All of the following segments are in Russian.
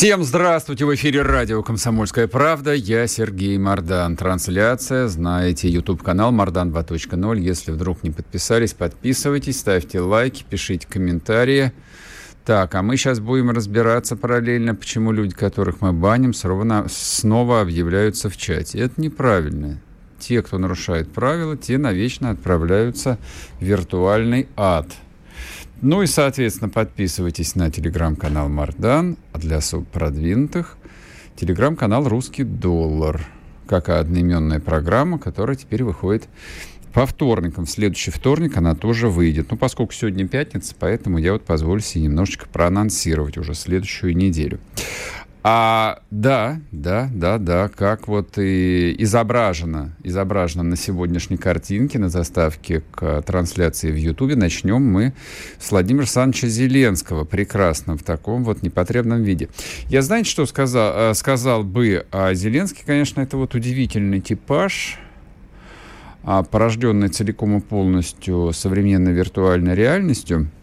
Всем здравствуйте! В эфире радио «Комсомольская правда». Я Сергей Мардан. Трансляция, знаете, YouTube-канал Мардан 2.0. Если вдруг не подписались, подписывайтесь, ставьте лайки, пишите комментарии. Так, а мы сейчас будем разбираться параллельно, почему люди, которых мы баним, снова объявляются в чате. Это неправильно. Те, кто нарушает правила, те навечно отправляются в виртуальный ад – ну и, соответственно, подписывайтесь на телеграм-канал Мардан, а для продвинутых телеграм-канал «Русский доллар», как и одноименная программа, которая теперь выходит по вторникам. В следующий вторник она тоже выйдет. Ну, поскольку сегодня пятница, поэтому я вот позволю себе немножечко проанонсировать уже следующую неделю. А, да, да, да, да, как вот и изображено, изображено на сегодняшней картинке, на заставке к трансляции в Ютубе, начнем мы с Владимира Александровича Зеленского, прекрасно, в таком вот непотребном виде. Я, знаете, что сказал, э, сказал бы? А Зеленский, конечно, это вот удивительный типаж, а порожденный целиком и полностью современной виртуальной реальностью –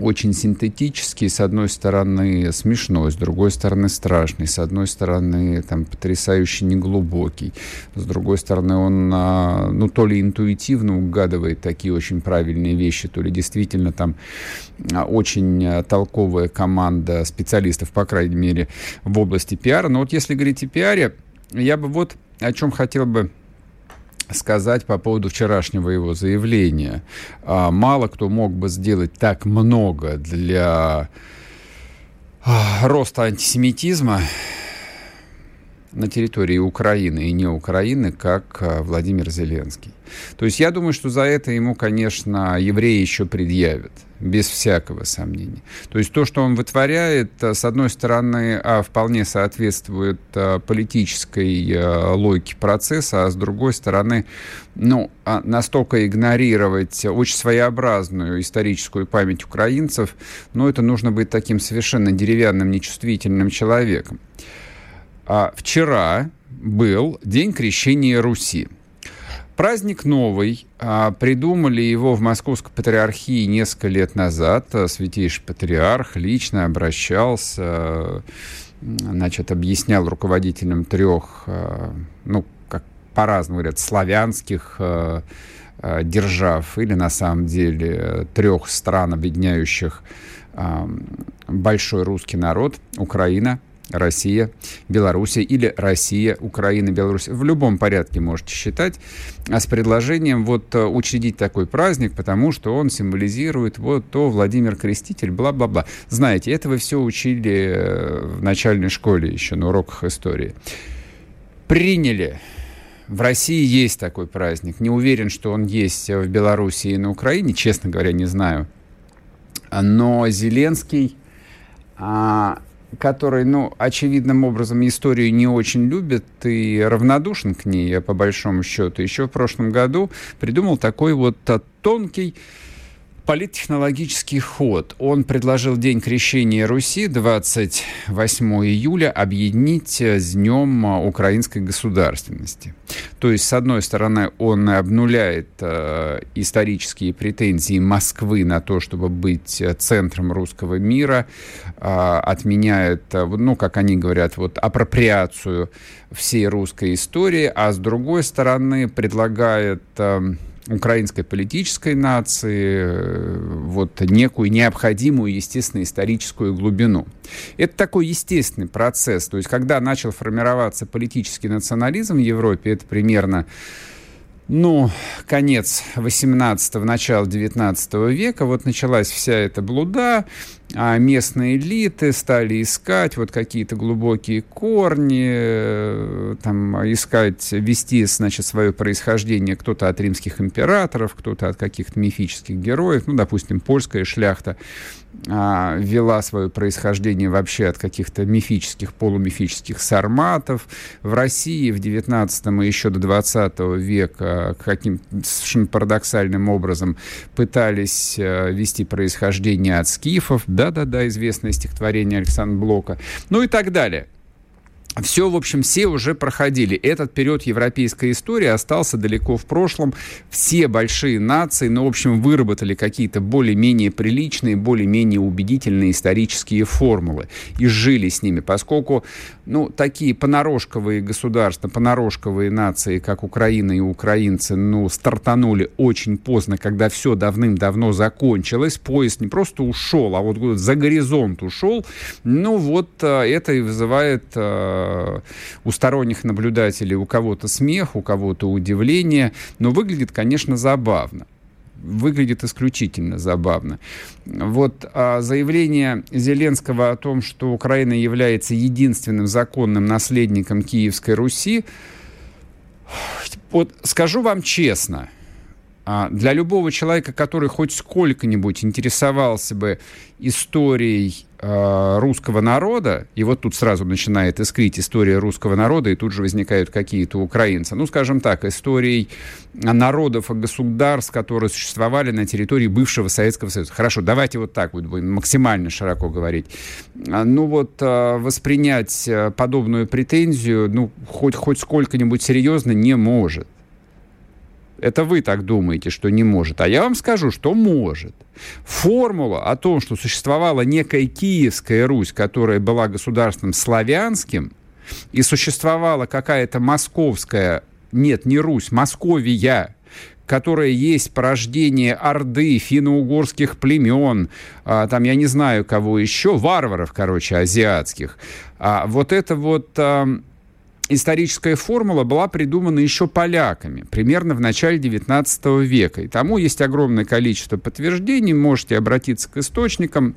очень синтетический, с одной стороны смешной, с другой стороны страшный, с одной стороны там потрясающе неглубокий, с другой стороны он а, ну то ли интуитивно угадывает такие очень правильные вещи, то ли действительно там а, очень толковая команда специалистов, по крайней мере, в области пиара. Но вот если говорить о пиаре, я бы вот о чем хотел бы сказать по поводу вчерашнего его заявления. А, мало кто мог бы сделать так много для а, роста антисемитизма на территории Украины и не Украины, как а, Владимир Зеленский. То есть я думаю, что за это ему, конечно, евреи еще предъявят без всякого сомнения. То есть то, что он вытворяет, э, с одной стороны, а, вполне соответствует а, политической а, логике процесса, а с другой стороны, ну, настолько игнорировать очень своеобразную историческую память украинцев, ну, это нужно быть таким совершенно деревянным, нечувствительным человеком. А вчера был День крещения Руси. Праздник новый. А, придумали его в Московской патриархии несколько лет назад. А, святейший патриарх лично обращался, а, значит, объяснял руководителям трех, ну, как по-разному говорят, славянских держав или на самом деле трех стран, объединяющих большой русский народ, Украина, Россия, Белоруссия или Россия, Украина, Беларусь. В любом порядке можете считать. А с предложением вот э, учредить такой праздник, потому что он символизирует вот то Владимир Креститель, бла-бла-бла. Знаете, это вы все учили э, в начальной школе еще на уроках истории. Приняли в России есть такой праздник. Не уверен, что он есть в Беларуси и на Украине, честно говоря, не знаю. Но Зеленский а, который, ну, очевидным образом историю не очень любит и равнодушен к ней, по большому счету, еще в прошлом году придумал такой вот тонкий политтехнологический ход. Он предложил День крещения Руси 28 июля объединить с Днем украинской государственности. То есть, с одной стороны, он обнуляет э, исторические претензии Москвы на то, чтобы быть центром русского мира, э, отменяет, э, ну, как они говорят, вот апроприацию всей русской истории, а с другой стороны предлагает... Э, украинской политической нации э, вот некую необходимую, естественно, историческую глубину. Это такой естественный процесс. То есть, когда начал формироваться политический национализм в Европе, это примерно ну, конец 18-го, начало 19 века, вот началась вся эта блуда, а местные элиты стали искать вот какие-то глубокие корни, э, там, искать, вести, значит, свое происхождение кто-то от римских императоров, кто-то от каких-то мифических героев, ну, допустим, польская шляхта а, вела свое происхождение вообще от каких-то мифических, полумифических сарматов. В России в 19 и еще до 20 века э, каким совершенно парадоксальным образом пытались э, вести происхождение от скифов. Да-да-да, известное стихотворение Александра Блока. Ну и так далее все, в общем, все уже проходили. Этот период европейской истории остался далеко в прошлом. Все большие нации, ну, в общем, выработали какие-то более-менее приличные, более-менее убедительные исторические формулы и жили с ними, поскольку, ну, такие понарошковые государства, понарошковые нации, как Украина и украинцы, ну, стартанули очень поздно, когда все давным-давно закончилось. Поезд не просто ушел, а вот за горизонт ушел. Ну, вот э, это и вызывает э, у сторонних наблюдателей у кого-то смех, у кого-то удивление, но выглядит, конечно, забавно выглядит исключительно забавно. Вот а заявление Зеленского о том, что Украина является единственным законным наследником Киевской Руси, вот скажу вам честно, для любого человека, который хоть сколько-нибудь интересовался бы историей Э, русского народа, и вот тут сразу начинает искрить история русского народа, и тут же возникают какие-то украинцы. Ну, скажем так, историей народов и государств, которые существовали на территории бывшего Советского Союза. Хорошо, давайте вот так вот будем максимально широко говорить. А, ну вот э, воспринять э, подобную претензию, ну, хоть, хоть сколько-нибудь серьезно не может. Это вы так думаете, что не может. А я вам скажу, что может. Формула о том, что существовала некая Киевская Русь, которая была государством славянским, и существовала какая-то московская, нет, не Русь, Московия, которая есть порождение Орды, финно-угорских племен, а, там, я не знаю, кого еще, варваров, короче, азиатских. А, вот это вот... А, историческая формула была придумана еще поляками, примерно в начале XIX века. И тому есть огромное количество подтверждений, можете обратиться к источникам.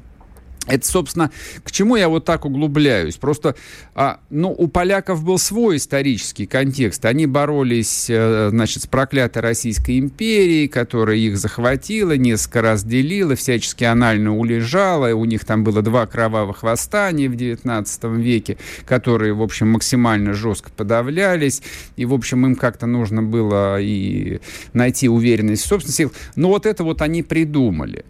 Это, собственно, к чему я вот так углубляюсь. Просто, а, ну, у поляков был свой исторический контекст. Они боролись, э, значит, с проклятой Российской империей, которая их захватила, несколько раз делила, всячески анально улежала. У них там было два кровавых восстания в XIX веке, которые, в общем, максимально жестко подавлялись. И, в общем, им как-то нужно было и найти уверенность в собственных силах. Но вот это вот они придумали.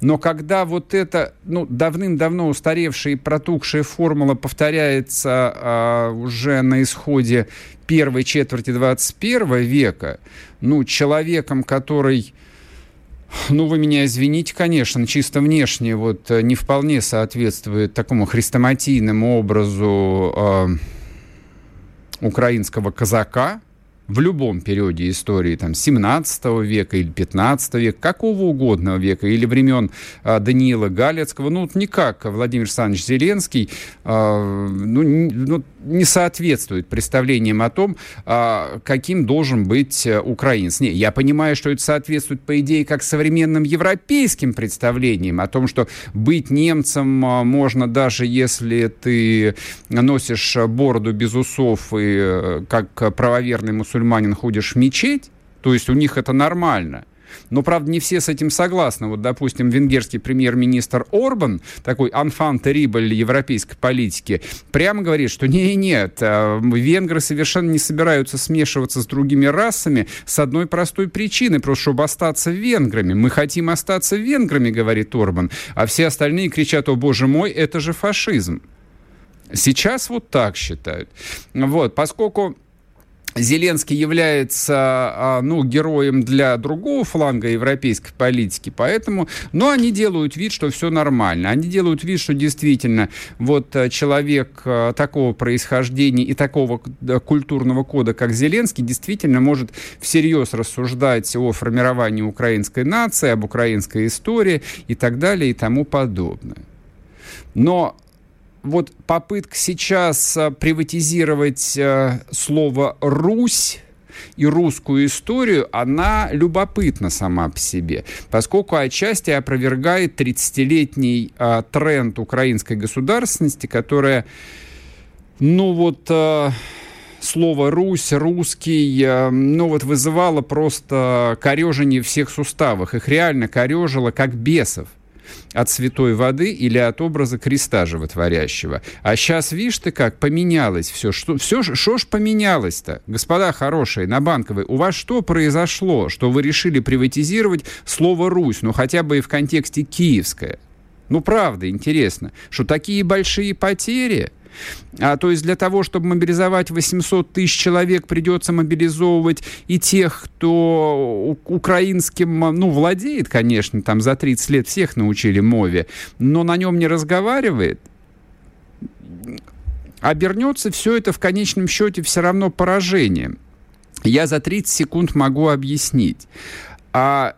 Но когда вот эта ну, давным-давно устаревшая и протухшая формула повторяется а, уже на исходе первой четверти 21 века, ну, человеком, который ну, вы меня извините, конечно, чисто внешне вот не вполне соответствует такому хрестоматийному образу э, украинского казака, в любом периоде истории, там, 17 века или 15 века, какого угодно века, или времен а, Даниила Галецкого, ну, никак Владимир Александрович Зеленский а, ну, ну, не соответствует представлениям о том, а, каким должен быть э, украинец. Не, я понимаю, что это соответствует, по идее, как современным европейским представлениям о том, что быть немцем а, можно даже если ты носишь бороду без усов и э, как правоверный мусульманин мусульманин ходишь в мечеть, то есть у них это нормально. Но, правда, не все с этим согласны. Вот, допустим, венгерский премьер-министр Орбан, такой анфан терибль европейской политики, прямо говорит, что не, нет, а, венгры совершенно не собираются смешиваться с другими расами с одной простой причины, просто чтобы остаться венграми. Мы хотим остаться венграми, говорит Орбан, а все остальные кричат, о боже мой, это же фашизм. Сейчас вот так считают. Вот, поскольку Зеленский является, а, ну, героем для другого фланга европейской политики, поэтому, но они делают вид, что все нормально. Они делают вид, что действительно вот э, человек э, такого происхождения и такого культурного кода, как Зеленский, действительно может всерьез рассуждать о формировании украинской нации, об украинской истории и так далее и тому подобное. Но вот попытка сейчас э, приватизировать э, слово «Русь», и русскую историю, она любопытна сама по себе, поскольку отчасти опровергает 30-летний э, тренд украинской государственности, которая, ну вот, э, слово «Русь», «русский», э, ну вот вызывало просто корежение всех суставах. Их реально корежило как бесов. От святой воды или от образа креста животворящего. А сейчас, видишь ты как, поменялось все. Что, все, что ж поменялось-то? Господа хорошие, на Банковой, у вас что произошло, что вы решили приватизировать слово «Русь», ну хотя бы и в контексте «киевское»? Ну, правда, интересно, что такие большие потери – а, то есть для того, чтобы мобилизовать 800 тысяч человек, придется мобилизовывать и тех, кто украинским, ну, владеет, конечно, там за 30 лет всех научили мове, но на нем не разговаривает. Обернется все это в конечном счете все равно поражением. Я за 30 секунд могу объяснить. А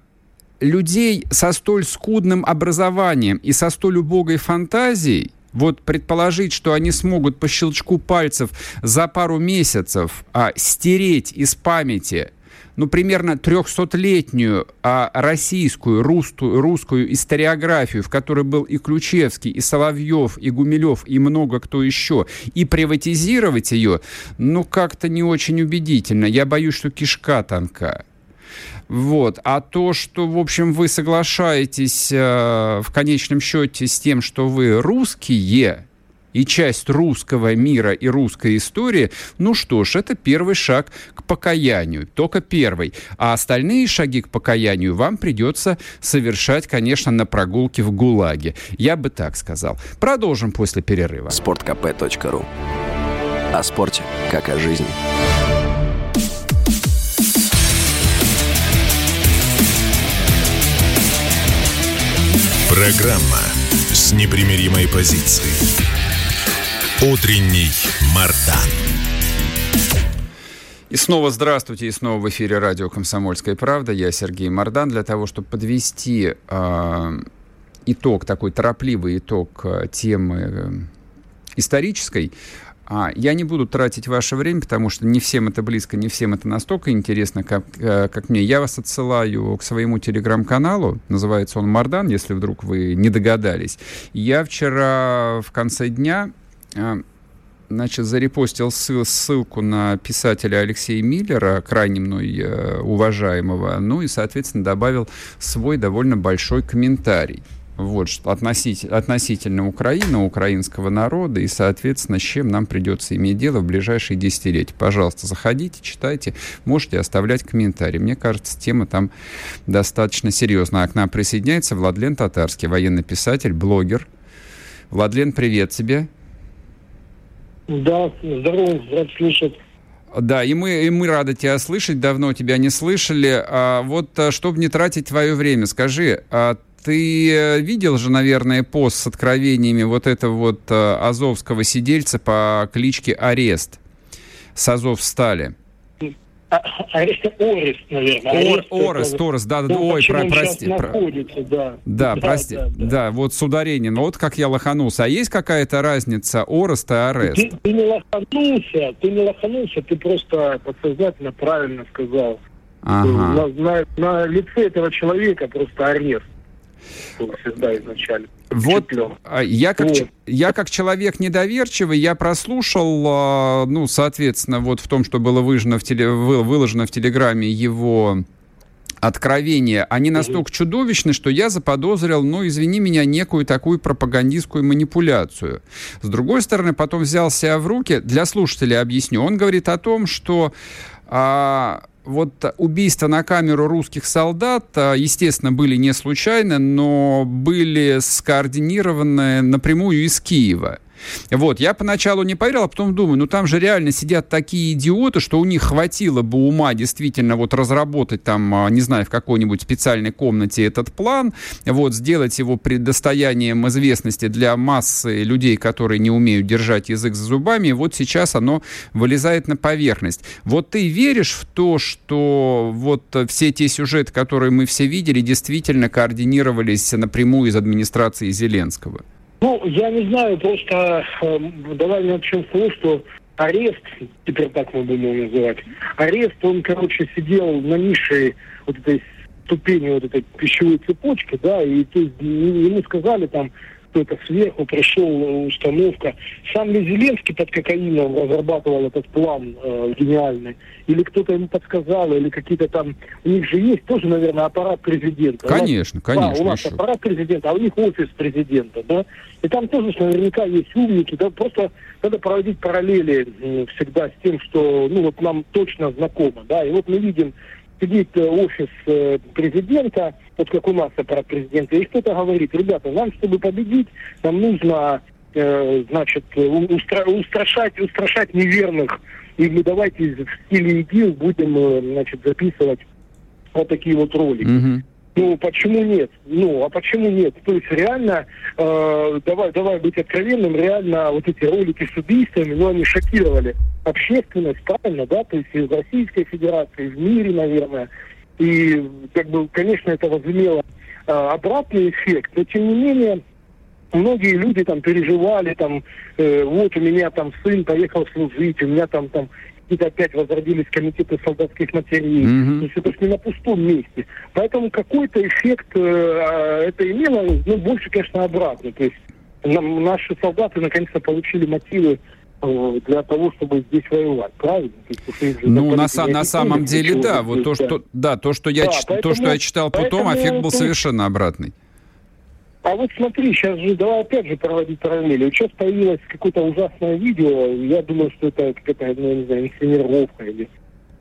людей со столь скудным образованием и со столь убогой фантазией вот предположить, что они смогут по щелчку пальцев за пару месяцев а, стереть из памяти ну, примерно 300-летнюю а, российскую, русскую, русскую историографию, в которой был и Ключевский, и Соловьев, и Гумилев, и много кто еще, и приватизировать ее, ну, как-то не очень убедительно. Я боюсь, что кишка тонка. Вот. А то, что, в общем, вы соглашаетесь э, в конечном счете с тем, что вы русские, и часть русского мира и русской истории, ну что ж, это первый шаг к покаянию, только первый. А остальные шаги к покаянию вам придется совершать, конечно, на прогулке в ГУЛАГе. Я бы так сказал. Продолжим после перерыва. sportkp.ru О спорте, как о жизни. Программа с непримиримой позицией. Утренний Мардан. И снова здравствуйте, и снова в эфире радио «Комсомольская правда». Я Сергей Мардан. Для того, чтобы подвести э, итог, такой торопливый итог э, темы э, исторической, а, я не буду тратить ваше время, потому что не всем это близко, не всем это настолько интересно, как, э, как мне. Я вас отсылаю к своему телеграм-каналу, называется он «Мардан», если вдруг вы не догадались. Я вчера в конце дня э, значит, зарепостил ссылку на писателя Алексея Миллера, крайне мной э, уважаемого, ну и, соответственно, добавил свой довольно большой комментарий вот, что относительно, относительно Украины, украинского народа и, соответственно, с чем нам придется иметь дело в ближайшие десятилетия. Пожалуйста, заходите, читайте, можете оставлять комментарии. Мне кажется, тема там достаточно серьезная. А к нам присоединяется Владлен Татарский, военный писатель, блогер. Владлен, привет тебе. Да, здорово, рад слышать. Да, и мы, и мы рады тебя слышать, давно тебя не слышали. А вот, а, чтобы не тратить твое время, скажи, а ты э, видел же, наверное, пост с откровениями вот этого вот э, азовского сидельца по кличке Арест с Азов стали? А, Арест Орест, наверное. Ор, Орест, это, Орест, да, да, ну, ой, про, прости. Про... Да, да, да, прости. Да, да. да, вот с ударением. Вот как я лоханулся. А есть какая-то разница Орест и Арест? Ты, ты не лоханулся, ты не лоханулся, ты просто подсознательно правильно сказал. Ага. На, на, на лице этого человека просто арест всегда изначально. Вот а, я как, вот. я как человек недоверчивый, я прослушал, а, ну, соответственно, вот в том, что было выложено в, теле, выложено в Телеграме его откровения, они настолько чудовищны, что я заподозрил, ну, извини меня, некую такую пропагандистскую манипуляцию. С другой стороны, потом взял себя в руки, для слушателей объясню, он говорит о том, что а, вот убийства на камеру русских солдат, а, естественно, были не случайны, но были скоординированы напрямую из Киева. Вот, я поначалу не поверил, а потом думаю, ну там же реально сидят такие идиоты, что у них хватило бы ума действительно вот разработать там, а, не знаю, в какой-нибудь специальной комнате этот план, вот, сделать его предостоянием известности для массы людей, которые не умеют держать язык за зубами, и вот сейчас оно вылезает на поверхность. Вот ты веришь в то, что вот все те сюжеты, которые мы все видели, действительно координировались напрямую из администрации Зеленского? Ну, я не знаю, просто э, давай начнем с того, что арест, теперь так мы будем его называть, арест, он, короче, сидел на низшей вот этой ступени вот этой пищевой цепочки, да, и то есть ему сказали там, кто-то сверху пришел, установка. Сам ли Зеленский под кокаином разрабатывал этот план э, гениальный? Или кто-то ему подсказал, или какие-то там... У них же есть тоже, наверное, аппарат президента. Конечно, конечно. Да, у нас еще. аппарат президента, а у них офис президента, да? И там тоже наверняка есть умники, да, просто надо проводить параллели всегда с тем, что, ну, вот нам точно знакомо, да, и вот мы видим сидит э, офис э, президента, вот как у нас аппарат президента, и кто-то говорит, ребята, нам, чтобы победить, нам нужно, э, значит, устра устрашать, устрашать неверных, и мы давайте в стиле ИГИЛ будем, значит, записывать вот такие вот ролики. Mm-hmm. Ну, почему нет? Ну, а почему нет? То есть реально, э, давай, давай быть откровенным, реально вот эти ролики с убийствами, ну, они шокировали общественность, правильно, да, то есть и в Российской Федерации, и в мире, наверное. И, как бы, конечно, это возымело э, обратный эффект, но, тем не менее, многие люди там переживали, там, э, вот у меня там сын поехал служить, у меня там, там какие-то опять возродились комитеты солдатских матерей. Mm-hmm. То есть это не на пустом месте. Поэтому какой-то эффект э, а, это имело, ну, больше, конечно, обратно. То есть нам, наши солдаты наконец-то получили мотивы э, для того, чтобы здесь воевать, правильно? Есть, ну, на, на самом деле, да. Вот то, что, да, то, что я, да, поэтому, то, что я читал потом, эффект был совершенно обратный. А вот смотри, сейчас же, давай опять же проводить параллели. Вот сейчас появилось какое-то ужасное видео, я думаю, что это какая-то, ну, не знаю, инсценировка или...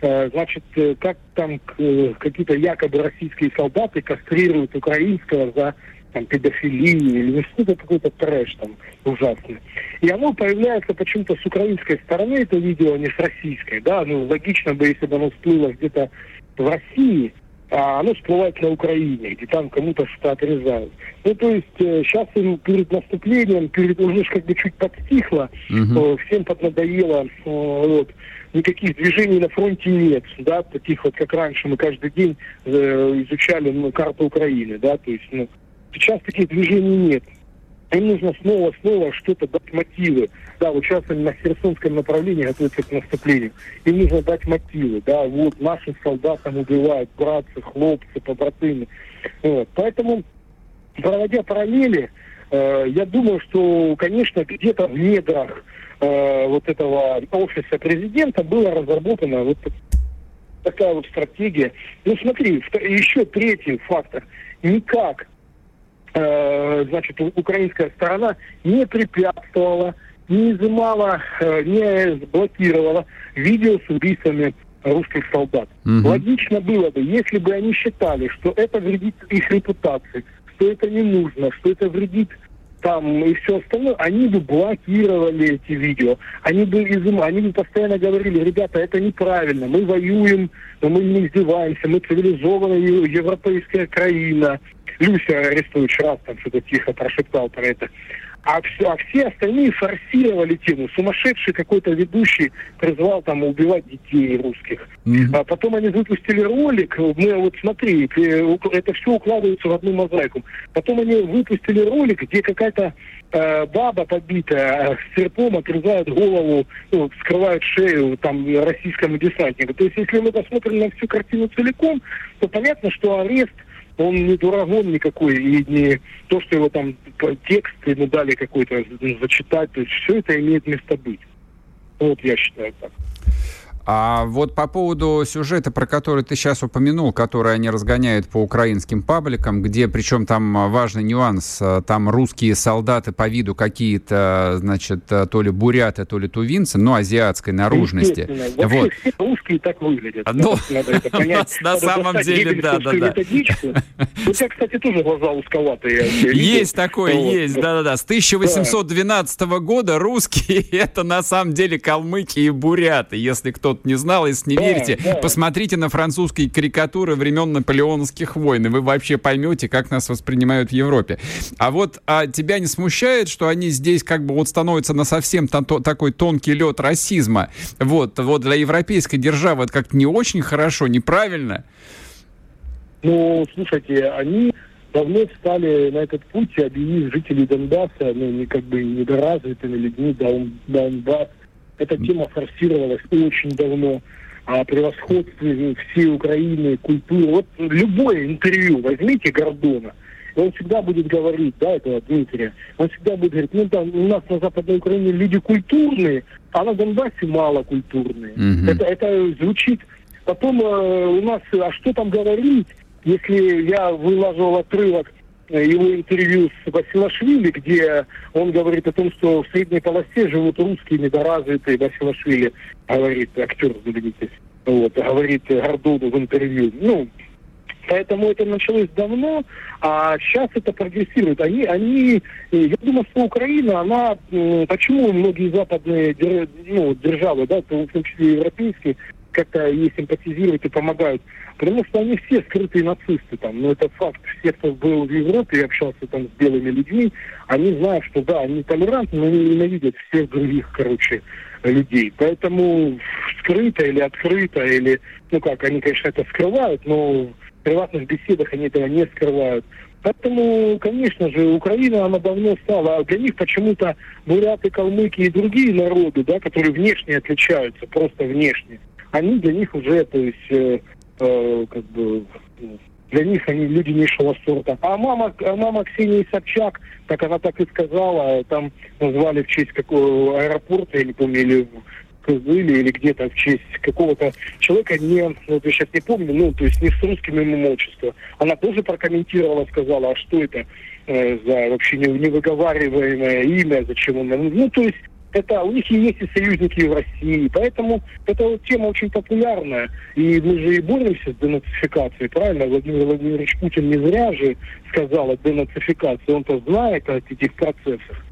Э, значит, э, как там э, какие-то якобы российские солдаты кастрируют украинского за там, педофилию или ну, что-то какой-то трэш там ужасный. И оно появляется почему-то с украинской стороны, это видео, а не с российской, да, ну, логично бы, если бы оно всплыло где-то в России, а оно всплывает на Украине, где там кому-то что-то отрезают. Ну, то есть э, сейчас им перед наступлением, перед уже как бы чуть подстихло, угу. э, всем поднадоело, э, вот, никаких движений на фронте нет, да, таких вот, как раньше мы каждый день э, изучали ну, карту Украины, да, то есть, ну, сейчас таких движений нет. Им нужно снова-снова что-то дать мотивы. Да, вот сейчас они на Херсонском направлении готовятся к наступлению. Им нужно дать мотивы. Да, вот нашим солдатам убивают братцы, хлопцы, побратимы. Вот. Поэтому, проводя параллели, э, я думаю, что, конечно, где-то в недрах э, вот этого офиса президента была разработана вот такая вот стратегия. Ну смотри, еще третий фактор. Никак значит, украинская сторона не препятствовала, не изымала, э, не блокировала видео с убийствами русских солдат. Угу. Логично было бы, если бы они считали, что это вредит их репутации, что это не нужно, что это вредит там и все остальное, они бы блокировали эти видео, они бы изым, они бы постоянно говорили, ребята, это неправильно, мы воюем, но мы не издеваемся, мы цивилизованная европейская краина, Люся Арестович раз там что-то тихо прошептал про это. А все, а все остальные форсировали тему. Сумасшедший какой-то ведущий призвал там убивать детей русских. Mm-hmm. А потом они выпустили ролик. Мы вот смотри, это все укладывается в одну мозаику. Потом они выпустили ролик, где какая-то э, баба побитая с серпом отрезает голову, ну, скрывает шею там российскому десантнику. То есть, если мы посмотрим на всю картину целиком, то понятно, что арест он не дурагон никакой, и не то, что его там текст ему дали какой-то зачитать, то есть все это имеет место быть. Вот я считаю так. А вот по поводу сюжета, про который ты сейчас упомянул, который они разгоняют по украинским пабликам, где, причем там важный нюанс, там русские солдаты по виду какие-то, значит, то ли буряты, то ли тувинцы, но азиатской наружности. Вот. все русские так выглядят. Ну, на самом деле, да, да, да. У тебя, кстати, тоже глаза узковатые. Есть такое, есть, да-да-да. С 1812 года русские это на самом деле калмыки и буряты, если кто-то кто-то не знал, если не да, верите, да. посмотрите на французские карикатуры времен наполеонских войн, и вы вообще поймете, как нас воспринимают в Европе. А вот а тебя не смущает, что они здесь как бы вот становятся на совсем такой тонкий лед расизма? Вот, вот для европейской державы это как-то не очень хорошо, неправильно? Ну, слушайте, они давно встали на этот путь, объявив жителей Донбасса, ну, не как бы недоразвитыми людьми, Дон, Донбасс эта тема форсировалась очень давно о превосходстве всей Украины, культуры. Вот любое интервью возьмите Гордона, он всегда будет говорить, да, этого Дмитрия, он всегда будет говорить, ну там у нас на Западной Украине люди культурные, а на Донбассе мало культурные. Mm-hmm. Это, это звучит. Потом э, у нас, а что там говорить, если я выложил отрывок его интервью с Василашвили, где он говорит о том, что в средней полосе живут русские недоразвитые. Василашвили говорит, актер знаменитый, вот, говорит Гордону в интервью. Ну, Поэтому это началось давно, а сейчас это прогрессирует. Они, они, я думаю, что Украина, она, почему многие западные ну, державы, да, в том числе европейские, как-то ей симпатизируют и помогают. Потому что они все скрытые нацисты там. Ну, это факт. Все, кто был в Европе и общался там с белыми людьми, они знают, что да, они толерантны, но они ненавидят всех других, короче, людей. Поэтому скрыто или открыто, или, ну как, они, конечно, это скрывают, но в приватных беседах они этого не скрывают. Поэтому, конечно же, Украина, она давно стала, а для них почему-то буряты, калмыки и другие народы, да, которые внешне отличаются, просто внешне, они для них уже, то есть, э, э, как бы, для них они люди низшего сорта. А мама, а мама Ксении Собчак, так она так и сказала, там назвали в честь какого аэропорта, я не помню, или Кызыле или где-то в честь какого-то человека, не, вот я сейчас не помню, ну, то есть не с русским имя отчества. Она тоже прокомментировала, сказала, а что это э, за вообще невыговариваемое имя, зачем он... Ну, то есть это у них есть и союзники в России, поэтому эта вот тема очень популярная. И мы же и боремся с денацификацией, правильно? Владимир Владимирович Путин не зря же сказал о денацификации, он-то знает о этих процессах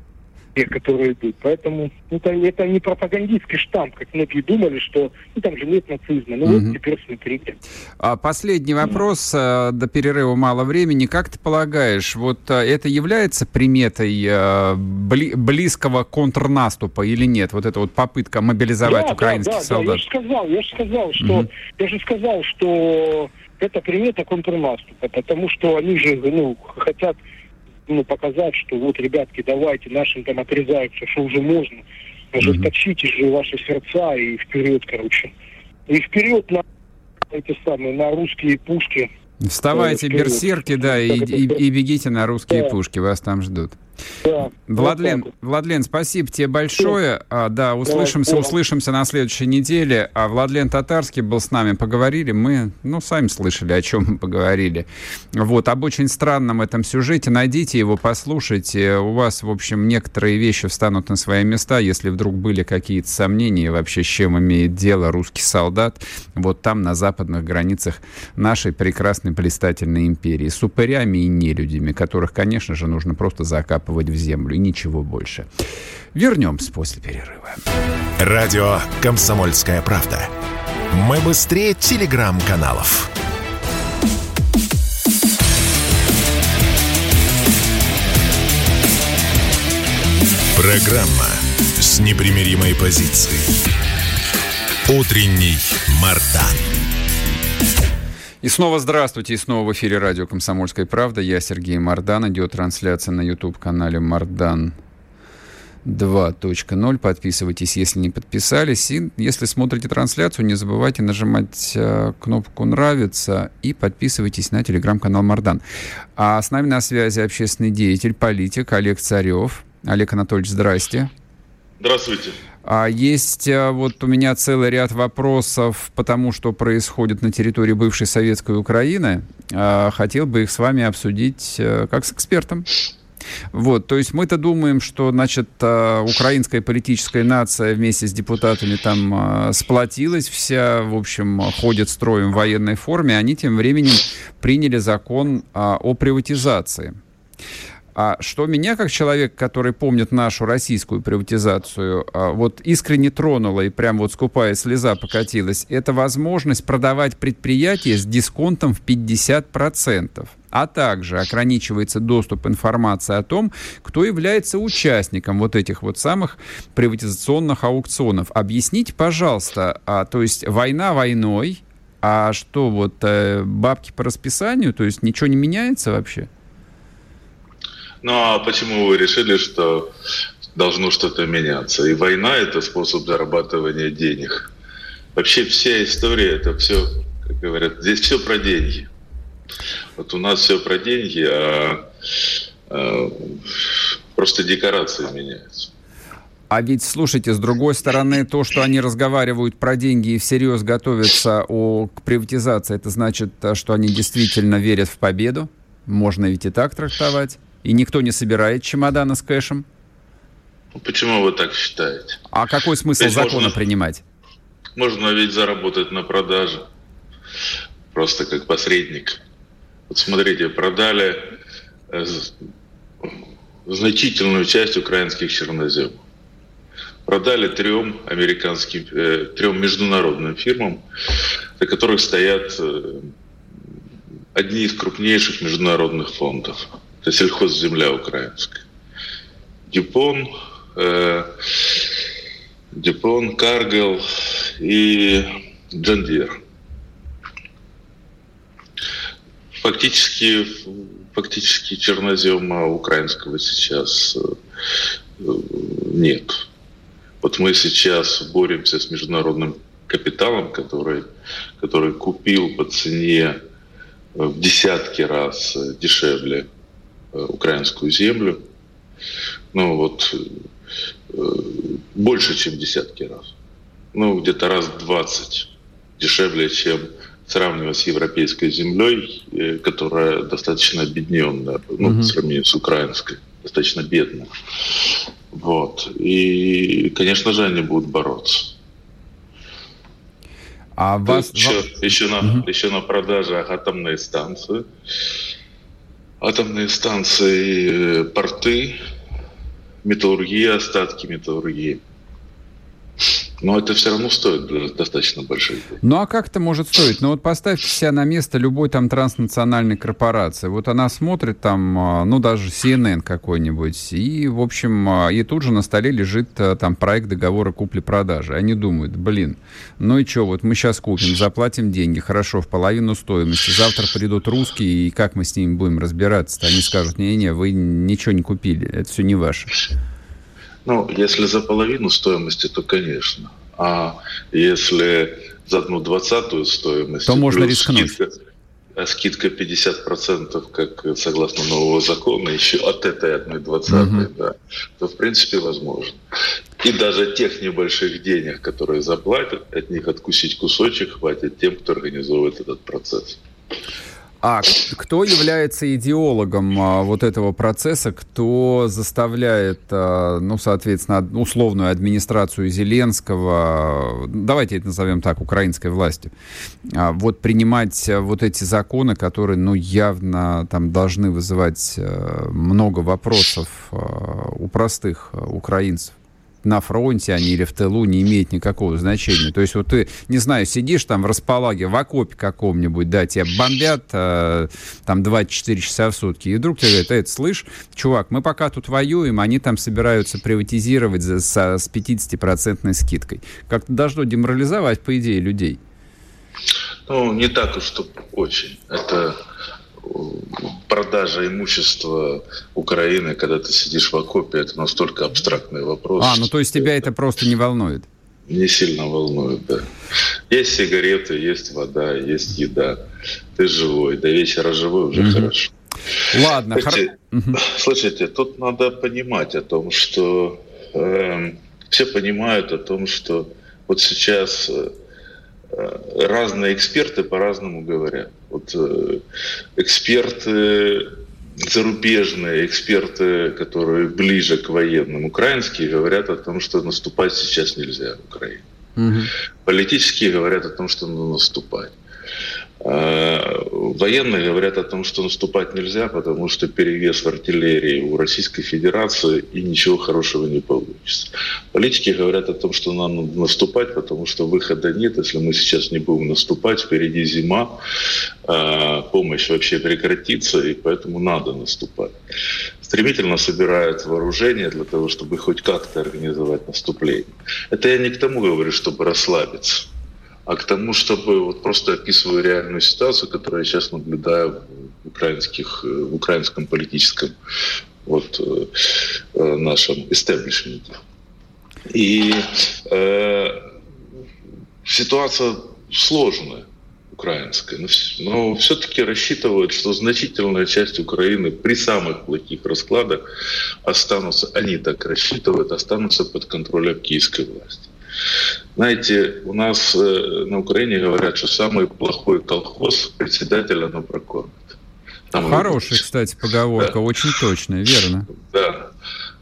те, которые идут. Поэтому это, это не пропагандистский штамп, как многие думали, что ну, там же нет нацизма. Ну угу. вот теперь смотрите. А последний вопрос. Да. До перерыва мало времени. Как ты полагаешь, вот а, это является приметой а, бли, близкого контрнаступа или нет? Вот эта вот попытка мобилизовать да, украинских да, да, солдат. Да, я же сказал, я же сказал, что угу. я же сказал, что это примета контрнаступа, потому что они же ну, хотят ну, показать, что вот, ребятки, давайте, нашим там отрезаются, что уже можно. Ожесточите же ваши сердца и вперед, короче. И вперед на эти самые, на русские пушки. Вставайте, берсерки, да, и, и, и бегите на русские да. пушки, вас там ждут. Да. Владлен, вот Владлен, спасибо тебе большое. А, да, услышимся, да, услышимся на следующей неделе. А Владлен Татарский был с нами, поговорили. Мы, ну, сами слышали, о чем мы поговорили. Вот, об очень странном этом сюжете. Найдите его, послушайте. У вас, в общем, некоторые вещи встанут на свои места, если вдруг были какие-то сомнения вообще, с чем имеет дело русский солдат. Вот там, на западных границах нашей прекрасной блистательной империи. С упырями и нелюдями, которых, конечно же, нужно просто закапывать закапывать в землю и ничего больше. Вернемся после перерыва. Радио «Комсомольская правда». Мы быстрее телеграм-каналов. Программа с непримиримой позицией. Утренний Мардан. И снова здравствуйте, и снова в эфире радио «Комсомольская правда». Я Сергей Мордан. Идет трансляция на YouTube-канале «Мордан 2.0. Подписывайтесь, если не подписались. И если смотрите трансляцию, не забывайте нажимать э, кнопку «Нравится» и подписывайтесь на телеграм-канал «Мордан». А с нами на связи общественный деятель, политик Олег Царев. Олег Анатольевич, здрасте. Здравствуйте. А есть э, вот у меня целый ряд вопросов по тому, что происходит на территории бывшей советской Украины. А, хотел бы их с вами обсудить э, как с экспертом. Вот, то есть мы-то думаем, что, значит, э, украинская политическая нация вместе с депутатами там сплотилась вся, в общем, ходит строем в военной форме, они тем временем приняли закон а, о приватизации. А что меня, как человек, который помнит нашу российскую приватизацию, а, вот искренне тронуло и прям вот скупая слеза покатилась, это возможность продавать предприятия с дисконтом в 50% а также ограничивается доступ информации о том, кто является участником вот этих вот самых приватизационных аукционов. Объясните, пожалуйста, а, то есть война войной, а что вот э, бабки по расписанию, то есть ничего не меняется вообще? Ну а почему вы решили, что должно что-то меняться? И война – это способ зарабатывания денег. Вообще вся история – это все, как говорят, здесь все про деньги. Вот у нас все про деньги, а, а просто декорации меняются. А ведь, слушайте, с другой стороны, то, что они разговаривают про деньги и всерьез готовятся о, к приватизации, это значит, что они действительно верят в победу? Можно ведь и так трактовать. И никто не собирает чемоданы с кэшем. Почему вы так считаете? А какой смысл Ведь закона можно, принимать? Можно ведь заработать на продаже. Просто как посредник. Вот смотрите, продали э, значительную часть украинских черноземов продали трем американским, э, трем международным фирмам, за которых стоят э, одни из крупнейших международных фондов. Это сельхозземля украинская. Дюпон, э, Дюпон, Каргел и Джандир. Фактически, фактически чернозема украинского сейчас э, нет. Вот мы сейчас боремся с международным капиталом, который, который купил по цене э, в десятки раз э, дешевле украинскую землю. Ну вот больше, чем десятки раз. Ну, где-то раз в 20 дешевле, чем сравнивая с европейской землей, которая достаточно объединенная, ну, mm-hmm. по сравнению с украинской, достаточно бедная. Вот. И, конечно же, они будут бороться. А вас... Еще, еще, на, угу. еще на продажах атомные станции. Атомные станции, э, порты, металлургия, остатки металлургии. Но это все равно стоит достаточно больших денег. Ну а как это может стоить? Ну вот поставьте себя на место любой там транснациональной корпорации. Вот она смотрит там, а, ну даже CNN какой-нибудь, и, в общем, а, и тут же на столе лежит а, там проект договора купли-продажи. Они думают, блин, ну и что, вот мы сейчас купим, заплатим деньги, хорошо, в половину стоимости. Завтра придут русские, и как мы с ними будем разбираться? -то? Они скажут, не-не, вы ничего не купили, это все не ваше. Ну, если за половину стоимости, то, конечно. А если за одну двадцатую стоимость... То можно рискнуть. Скидка, а скидка 50%, как согласно нового закона, еще от этой одной двадцатой, угу. да, то, в принципе, возможно. И даже тех небольших денег, которые заплатят, от них откусить кусочек хватит тем, кто организовывает этот процесс. А кто является идеологом а, вот этого процесса, кто заставляет, а, ну, соответственно, условную администрацию Зеленского, давайте это назовем так, украинской властью, а, вот принимать вот эти законы, которые, ну, явно там должны вызывать много вопросов у простых украинцев? На фронте они или в тылу, не имеет никакого значения. То есть вот ты, не знаю, сидишь там в располаге, в окопе каком-нибудь, да, тебя бомбят э, там 24 часа в сутки, и вдруг тебе говорят, это, слышь, чувак, мы пока тут воюем, они там собираются приватизировать за, со, с 50% скидкой. Как-то должно деморализовать, по идее, людей. Ну, не так уж, что очень. Это продажа имущества Украины, когда ты сидишь в окопе, это настолько абстрактный вопрос. А, ну то есть тебя это просто не волнует? Не сильно волнует, да. Есть сигареты, есть вода, есть еда. Ты живой. До вечера живой уже mm хорошо. Ладно. Слушайте, хор... слушайте, тут надо понимать о том, что э, все понимают о том, что вот сейчас э, разные эксперты по-разному говорят. Вот э, эксперты зарубежные, эксперты, которые ближе к военным, украинские, говорят о том, что наступать сейчас нельзя в Украине. Угу. Политические говорят о том, что надо наступать. А, военные говорят о том, что наступать нельзя, потому что перевес в артиллерии у Российской Федерации и ничего хорошего не получится. Политики говорят о том, что нам надо наступать, потому что выхода нет. Если мы сейчас не будем наступать, впереди зима, а, помощь вообще прекратится, и поэтому надо наступать. Стремительно собирают вооружение для того, чтобы хоть как-то организовать наступление. Это я не к тому говорю, чтобы расслабиться а к тому, чтобы вот просто описываю реальную ситуацию, которую я сейчас наблюдаю в, украинских, в украинском политическом вот, э, нашем истеблишменте. И э, ситуация сложная. украинской. Но, но все-таки рассчитывают, что значительная часть Украины при самых плохих раскладах останутся, они так рассчитывают, останутся под контролем киевской власти. Знаете, у нас э, на Украине говорят, что самый плохой колхоз председателя оно прокормит. Там Хорошая, кстати, поговорка, да. очень точная, верно. Да.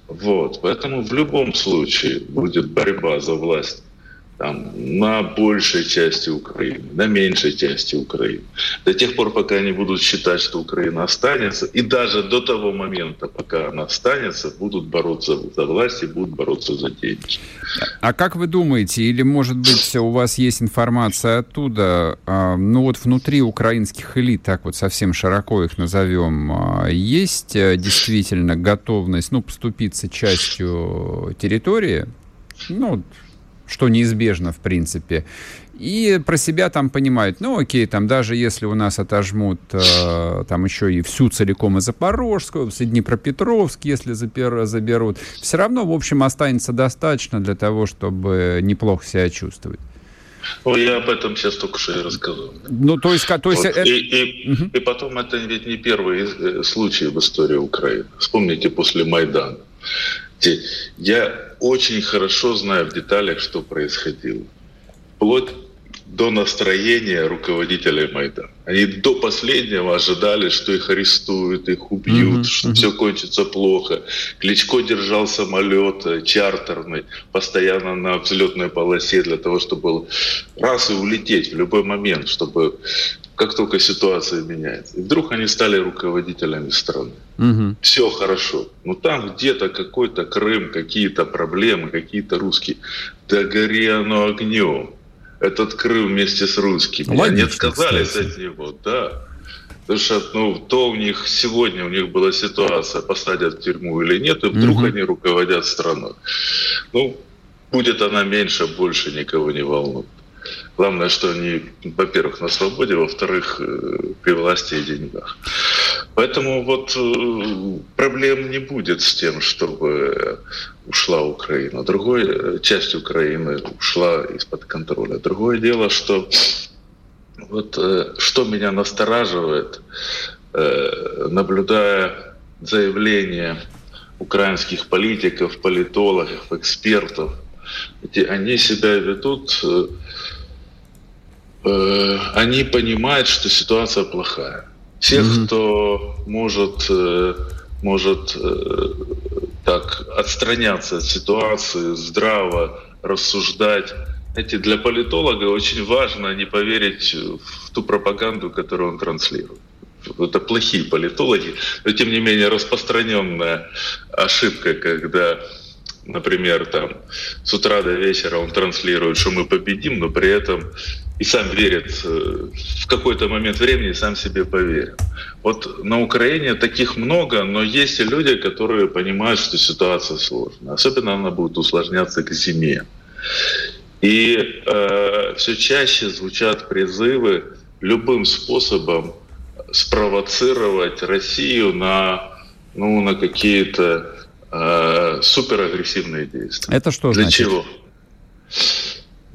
Вот. Поэтому в любом случае будет борьба за власть там, на большей части Украины, на меньшей части Украины. До тех пор, пока они будут считать, что Украина останется, и даже до того момента, пока она останется, будут бороться за власть и будут бороться за деньги. А как вы думаете, или, может быть, у вас есть информация оттуда, а, ну вот внутри украинских элит, так вот совсем широко их назовем, а, есть э, действительно готовность, ну, поступиться частью территории, ну, что неизбежно, в принципе. И про себя там понимают, ну окей, там даже если у нас отожмут э, там еще и всю целиком и Запорожскую, и Днепропетровск, если запер, заберут, все равно, в общем, останется достаточно для того, чтобы неплохо себя чувствовать. Ну, я об этом сейчас только что и рассказал. Ну, то есть... То есть вот, это... и, и, угу. и потом, это ведь не первый э, случай в истории Украины. Вспомните после Майдана. Я очень хорошо знаю в деталях, что происходило. Вплоть до настроения руководителей Майдана. Они до последнего ожидали, что их арестуют, их убьют, mm-hmm. что mm-hmm. все кончится плохо. Кличко держал самолет э, чартерный, постоянно на взлетной полосе для того, чтобы раз и улететь в любой момент, чтобы как только ситуация меняется. И вдруг они стали руководителями страны. Угу. Все хорошо. Но там где-то какой-то Крым, какие-то проблемы, какие-то русские. Да гори оно огнем. Этот Крым вместе с русскими. Логично, они отказались кстати. от него, да. Потому что ну, то у них сегодня у них была ситуация, посадят в тюрьму или нет, и вдруг угу. они руководят страной. Ну, будет она меньше, больше никого не волнует. Главное, что они, во-первых, на свободе, во-вторых, э, при власти и деньгах. Поэтому вот э, проблем не будет с тем, чтобы ушла Украина. Другой э, часть Украины ушла из-под контроля. Другое дело, что вот что меня настораживает, наблюдая заявления украинских политиков, политологов, экспертов, они себя ведут Э, они понимают, что ситуация плохая. Тех, mm-hmm. кто может, э, может э, так отстраняться от ситуации, здраво рассуждать. Эти для политолога очень важно не поверить в ту пропаганду, которую он транслирует. Это плохие политологи, но тем не менее распространенная ошибка, когда например, там с утра до вечера он транслирует, что мы победим, но при этом и сам верит э, в какой-то момент времени, сам себе поверил. Вот на Украине таких много, но есть и люди, которые понимают, что ситуация сложная. Особенно она будет усложняться к зиме. И э, все чаще звучат призывы любым способом спровоцировать Россию на, ну, на какие-то э, суперагрессивные действия. Это что Для значит? чего?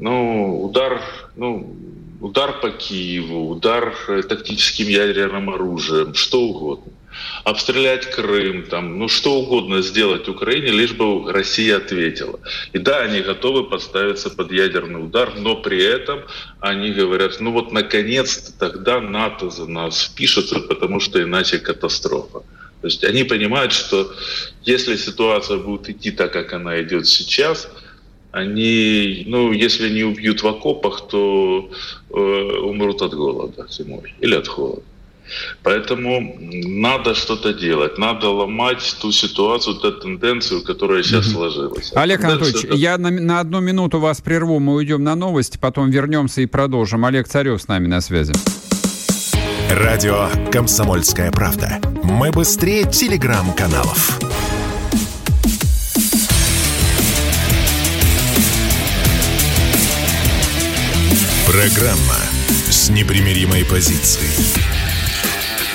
Ну, удар, ну, удар по Киеву, удар э, тактическим ядерным оружием, что угодно. Обстрелять Крым, там, ну что угодно сделать Украине, лишь бы Россия ответила. И да, они готовы подставиться под ядерный удар, но при этом они говорят, ну вот наконец-то тогда НАТО за нас впишется, потому что иначе катастрофа. То есть они понимают, что если ситуация будет идти так, как она идет сейчас – они, ну, если не убьют в окопах, то э, умрут от голода зимой или от холода. Поэтому надо что-то делать, надо ломать ту ситуацию, ту тенденцию, которая сейчас mm-hmm. сложилась. А Олег Анатольевич, это... я на, на одну минуту вас прерву, мы уйдем на новости, потом вернемся и продолжим. Олег Царев с нами на связи. Радио «Комсомольская правда». Мы быстрее телеграм-каналов. Программа с непримиримой позицией.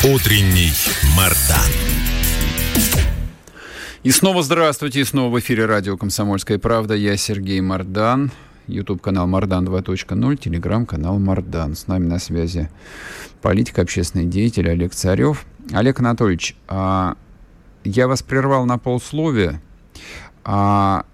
Утренний Мардан. И снова здравствуйте, и снова в эфире радио «Комсомольская правда». Я Сергей Мардан. YouTube канал Мардан 2.0, телеграм-канал Мардан. С нами на связи политик, общественный деятель Олег Царев. Олег Анатольевич, а, я вас прервал на полсловия. А,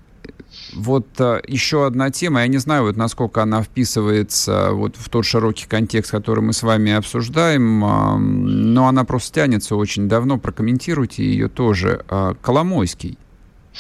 вот а, еще одна тема, я не знаю, вот насколько она вписывается вот в тот широкий контекст, который мы с вами обсуждаем, а, но она просто тянется очень давно, прокомментируйте ее тоже. А, Коломойский.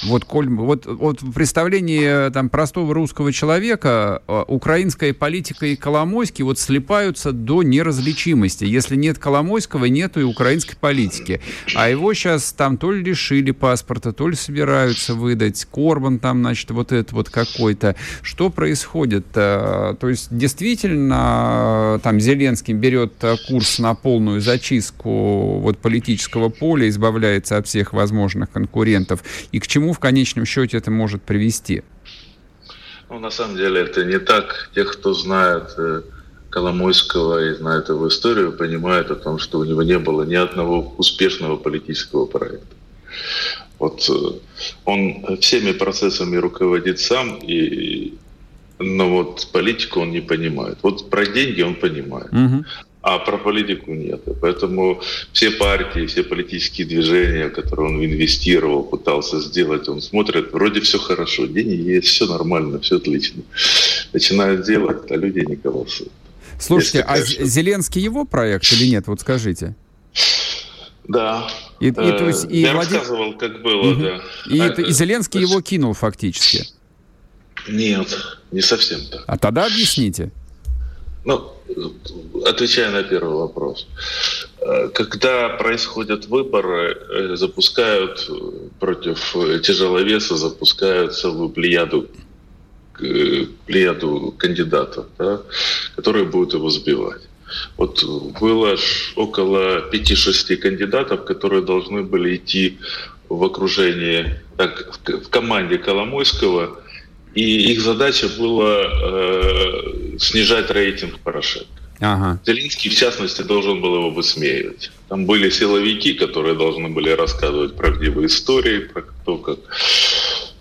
Вот, коль, вот, вот в представлении там, простого русского человека э, украинская политика и Коломойский вот слепаются до неразличимости. Если нет Коломойского, нет и украинской политики. А его сейчас там то ли лишили паспорта, то ли собираются выдать. Корбан там, значит, вот это вот какой-то. Что происходит? Э, то есть действительно там Зеленский берет курс на полную зачистку вот политического поля, избавляется от всех возможных конкурентов. И к чему чему в конечном счете это может привести? Ну, на самом деле это не так. Те, кто знает э, Коломойского и знает его историю, понимают о том, что у него не было ни одного успешного политического проекта. Вот э, он всеми процессами руководит сам, и, но вот политику он не понимает. Вот про деньги он понимает. Угу а про политику нет. Поэтому все партии, все политические движения, которые он инвестировал, пытался сделать, он смотрит, вроде все хорошо, деньги есть, все нормально, все отлично. Начинает делать, а люди не голосуют. Слушайте, Если, а конечно... Зеленский его проект или нет? Вот скажите. Да. И, и, то есть, и Я Владимир... рассказывал, как было, угу. да. И, а, и Зеленский есть... его кинул фактически. Нет, не совсем так. А тогда объясните. Ну, отвечая на первый вопрос. Э, когда происходят выборы, э, запускают э, против тяжеловеса, запускают целую плеяду, плеяду кандидатов, да, которые будут его сбивать. Вот было около 5-6 кандидатов, которые должны были идти в окружении, так, в команде Коломойского – и их задача была э, снижать рейтинг Порошенко. Ага. Зеленский, в частности, должен был его высмеивать. Там были силовики, которые должны были рассказывать правдивые истории про то, как...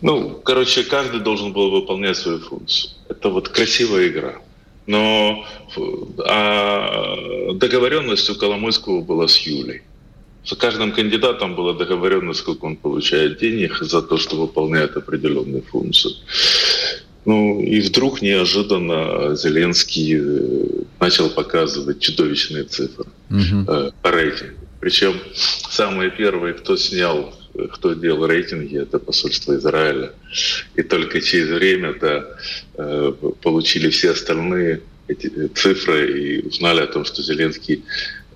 Ну, короче, каждый должен был выполнять свою функцию. Это вот красивая игра. Но а договоренность у Коломойского была с Юлей. За каждым кандидатом была договоренность, сколько он получает денег за то, что выполняет определенные функции. Ну и вдруг неожиданно Зеленский э, начал показывать чудовищные цифры угу. э, по рейтингу. Причем самые первые, кто снял, кто делал рейтинги, это посольство Израиля. И только через время -то, э, получили все остальные эти цифры и узнали о том, что Зеленский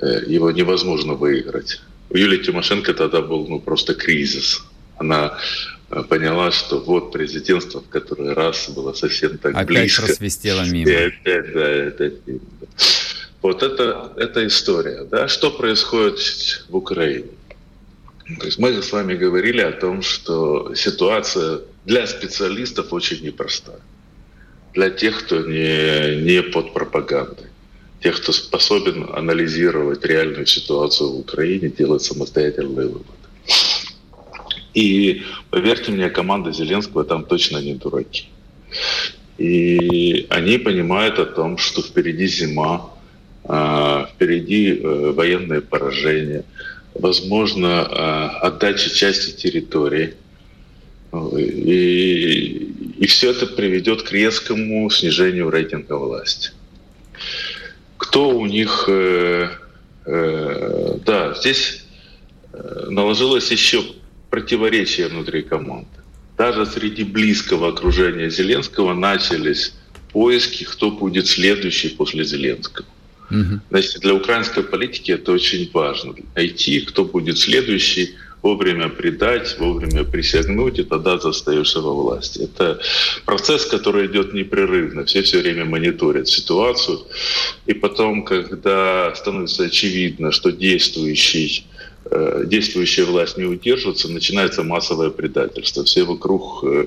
э, его невозможно выиграть. У Юлии Тимошенко тогда был ну, просто кризис. Она э, поняла, что вот президентство в который раз было совсем так опять близко. Опять просвистело мимо. И опять, да, опять мимо. Вот это, это история. Да? Что происходит в Украине? То есть мы с вами говорили о том, что ситуация для специалистов очень непростая. Для тех, кто не, не под пропагандой тех, кто способен анализировать реальную ситуацию в Украине, делать самостоятельные выводы. И поверьте мне, команда Зеленского там точно не дураки. И они понимают о том, что впереди зима, а, впереди э, военное поражение, возможно, а, отдача части территории. И, и все это приведет к резкому снижению рейтинга власти кто у них... Э, э, да, здесь э, наложилось еще противоречие внутри команды. Даже среди близкого окружения Зеленского начались поиски, кто будет следующий после Зеленского. Угу. Значит, для украинской политики это очень важно. Найти, кто будет следующий, вовремя предать, вовремя присягнуть, и тогда застаешься во власти. Это процесс, который идет непрерывно. Все все время мониторят ситуацию. И потом, когда становится очевидно, что действующий э, действующая власть не удерживается, начинается массовое предательство. Все вокруг э,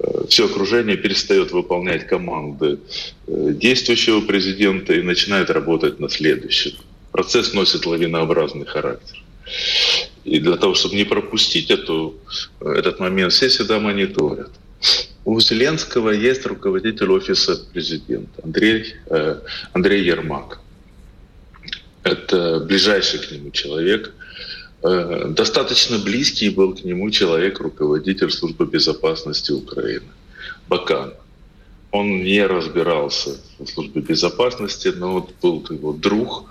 э, все окружение перестает выполнять команды действующего президента и начинает работать на следующем. Процесс носит лавинообразный характер. И для того, чтобы не пропустить эту, этот момент, все всегда мониторят. У Зеленского есть руководитель офиса президента Андрей, э, Андрей Ермак. Это ближайший к нему человек. Э, достаточно близкий был к нему человек, руководитель службы безопасности Украины, Бакан. Он не разбирался в службе безопасности, но вот был его друг.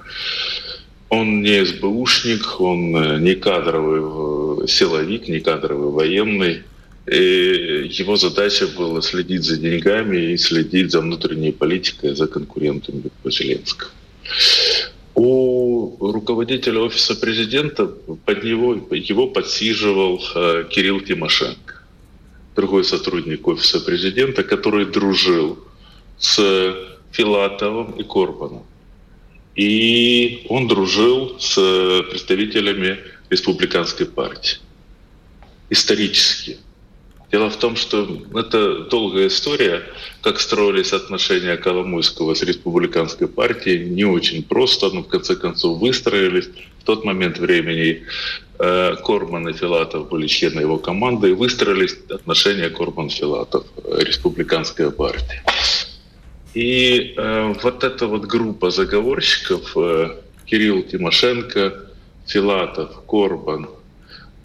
Он не СБУшник, он э, не кадровый э, силовик, не кадровый военный. И его задача была следить за деньгами и следить за внутренней политикой, за конкурентами по Зеленскому. У руководителя офиса президента под него его подсиживал э, Кирилл Тимошенко, другой сотрудник офиса президента, который дружил с Филатовым и Корбаном. И он дружил с представителями республиканской партии. Исторически. Дело в том, что это долгая история, как строились отношения Коломойского с республиканской партией. Не очень просто, но в конце концов выстроились. В тот момент времени э, Корман и Филатов были члены его команды, и выстроились отношения Корман-Филатов, э, республиканская партия. И э, вот эта вот группа заговорщиков, э, Кирилл Тимошенко, Филатов, Корбан,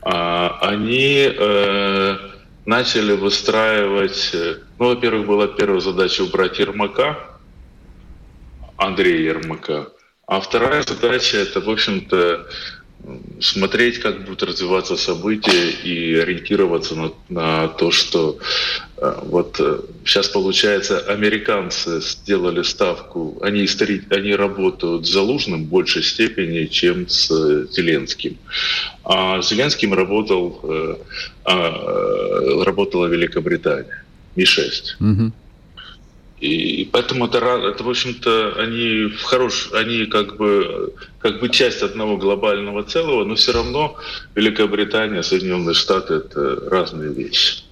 э, они... Э, начали выстраивать... Э, ну, во-первых, была первая задача убрать Ермака, Андрея Ермака. А вторая задача – это, в общем-то, смотреть, как будут развиваться события и ориентироваться на, на то, что э, вот э, сейчас получается американцы сделали ставку, они, истори, они работают с Залужным в большей степени, чем с Зеленским. А Зеленским работал, э, а, работала Великобритания, Ми-6. Угу. И поэтому это, это в общем-то, они в хорош, они как бы, как бы часть одного глобального целого, но все равно Великобритания, Соединенные Штаты – это разные вещи.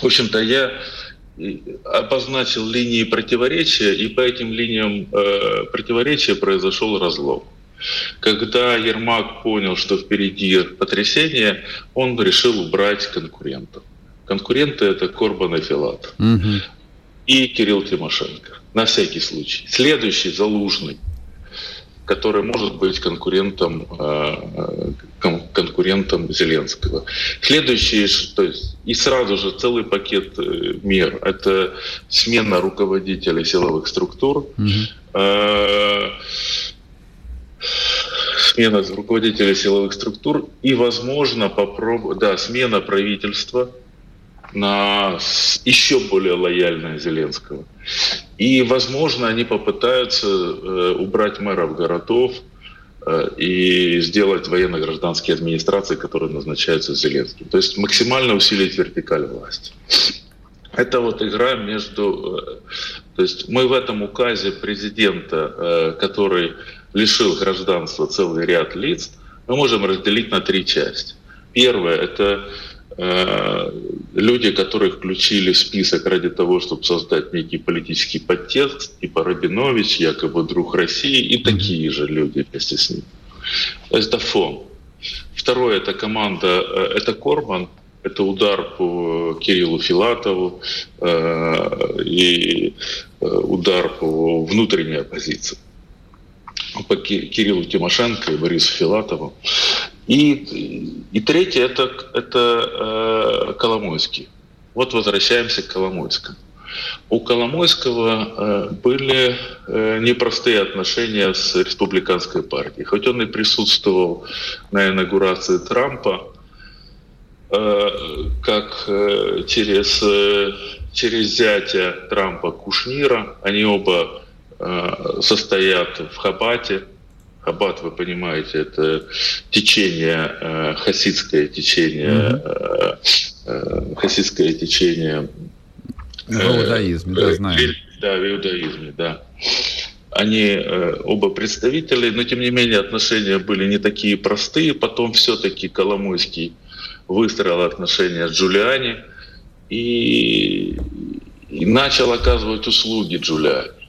В общем-то, я обозначил линии противоречия, и по этим линиям э, противоречия произошел разлом. Когда Ермак понял, что впереди потрясение, он решил убрать конкурентов. Конкуренты – это Корбан и Филат. Угу и Кирилл Тимошенко. На всякий случай. Следующий Залужный, который может быть конкурентом, э, конкурентом Зеленского. Следующий, то есть, и сразу же целый пакет э, мер. Это смена руководителей силовых структур, угу. смена руководителей силовых структур и, возможно, попроб... да, смена правительства – на еще более лояльное Зеленского. И, возможно, они попытаются э, убрать мэров городов э, и сделать военно-гражданские администрации, которые назначаются Зеленским. То есть максимально усилить вертикаль власти. Это вот игра между... Э, то есть мы в этом указе президента, который лишил гражданства целый ряд лиц, мы можем разделить на три части. Первое – это люди, которые включили список ради того, чтобы создать некий политический подтекст, типа Рабинович, якобы друг России, и такие же люди вместе с ним. Это фон. Второе, это команда, э, это Корбан, это удар по Кириллу Филатову э, и удар по внутренней оппозиции. По Кириллу Тимошенко и Борису Филатову. И, и третье это, это э, Коломойский. Вот возвращаемся к Коломойскому. У Коломойского э, были э, непростые отношения с республиканской партией. Хоть он и присутствовал на инаугурации Трампа, э, как э, через, э, через зятя Трампа Кушнира, они оба состоят в Хабате, Хаббат, вы понимаете, это течение, э, хасидское течение, mm-hmm. э, хасидское течение. В иудаизме, да, знаем. Да, в иудаизме, да. Они э, оба представители, но тем не менее отношения были не такие простые. Потом все-таки Коломойский выстроил отношения с Джулиани и, и начал оказывать услуги Джулиани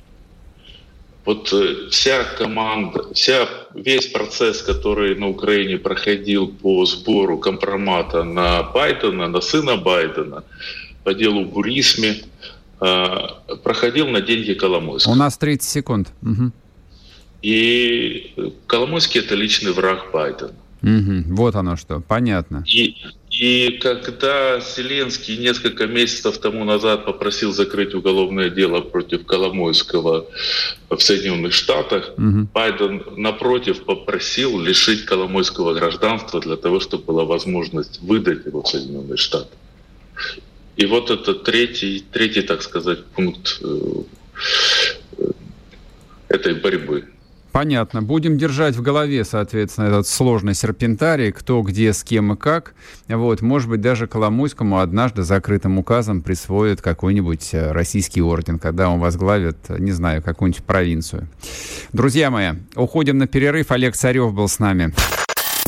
вот э, вся команда, вся, весь процесс, который на Украине проходил по сбору компромата на Байдена, на сына Байдена, по делу Бурисме проходил на деньги Коломойского. У нас 30 секунд. Угу. И Коломойский – это личный враг Байдена. Угу, вот оно что, понятно. И, и когда Зеленский несколько месяцев тому назад попросил закрыть уголовное дело против Коломойского в Соединенных Штатах, угу. Байден, напротив, попросил лишить Коломойского гражданства для того, чтобы была возможность выдать его в Соединенные Штаты. И вот это третий, третий так сказать, пункт э, э, этой борьбы. Понятно. Будем держать в голове, соответственно, этот сложный серпентарий, кто, где, с кем и как. Вот, может быть, даже Коломойскому однажды закрытым указом присвоят какой-нибудь э, российский орден, когда он возглавит, не знаю, какую-нибудь провинцию. Друзья мои, уходим на перерыв. Олег Царев был с нами.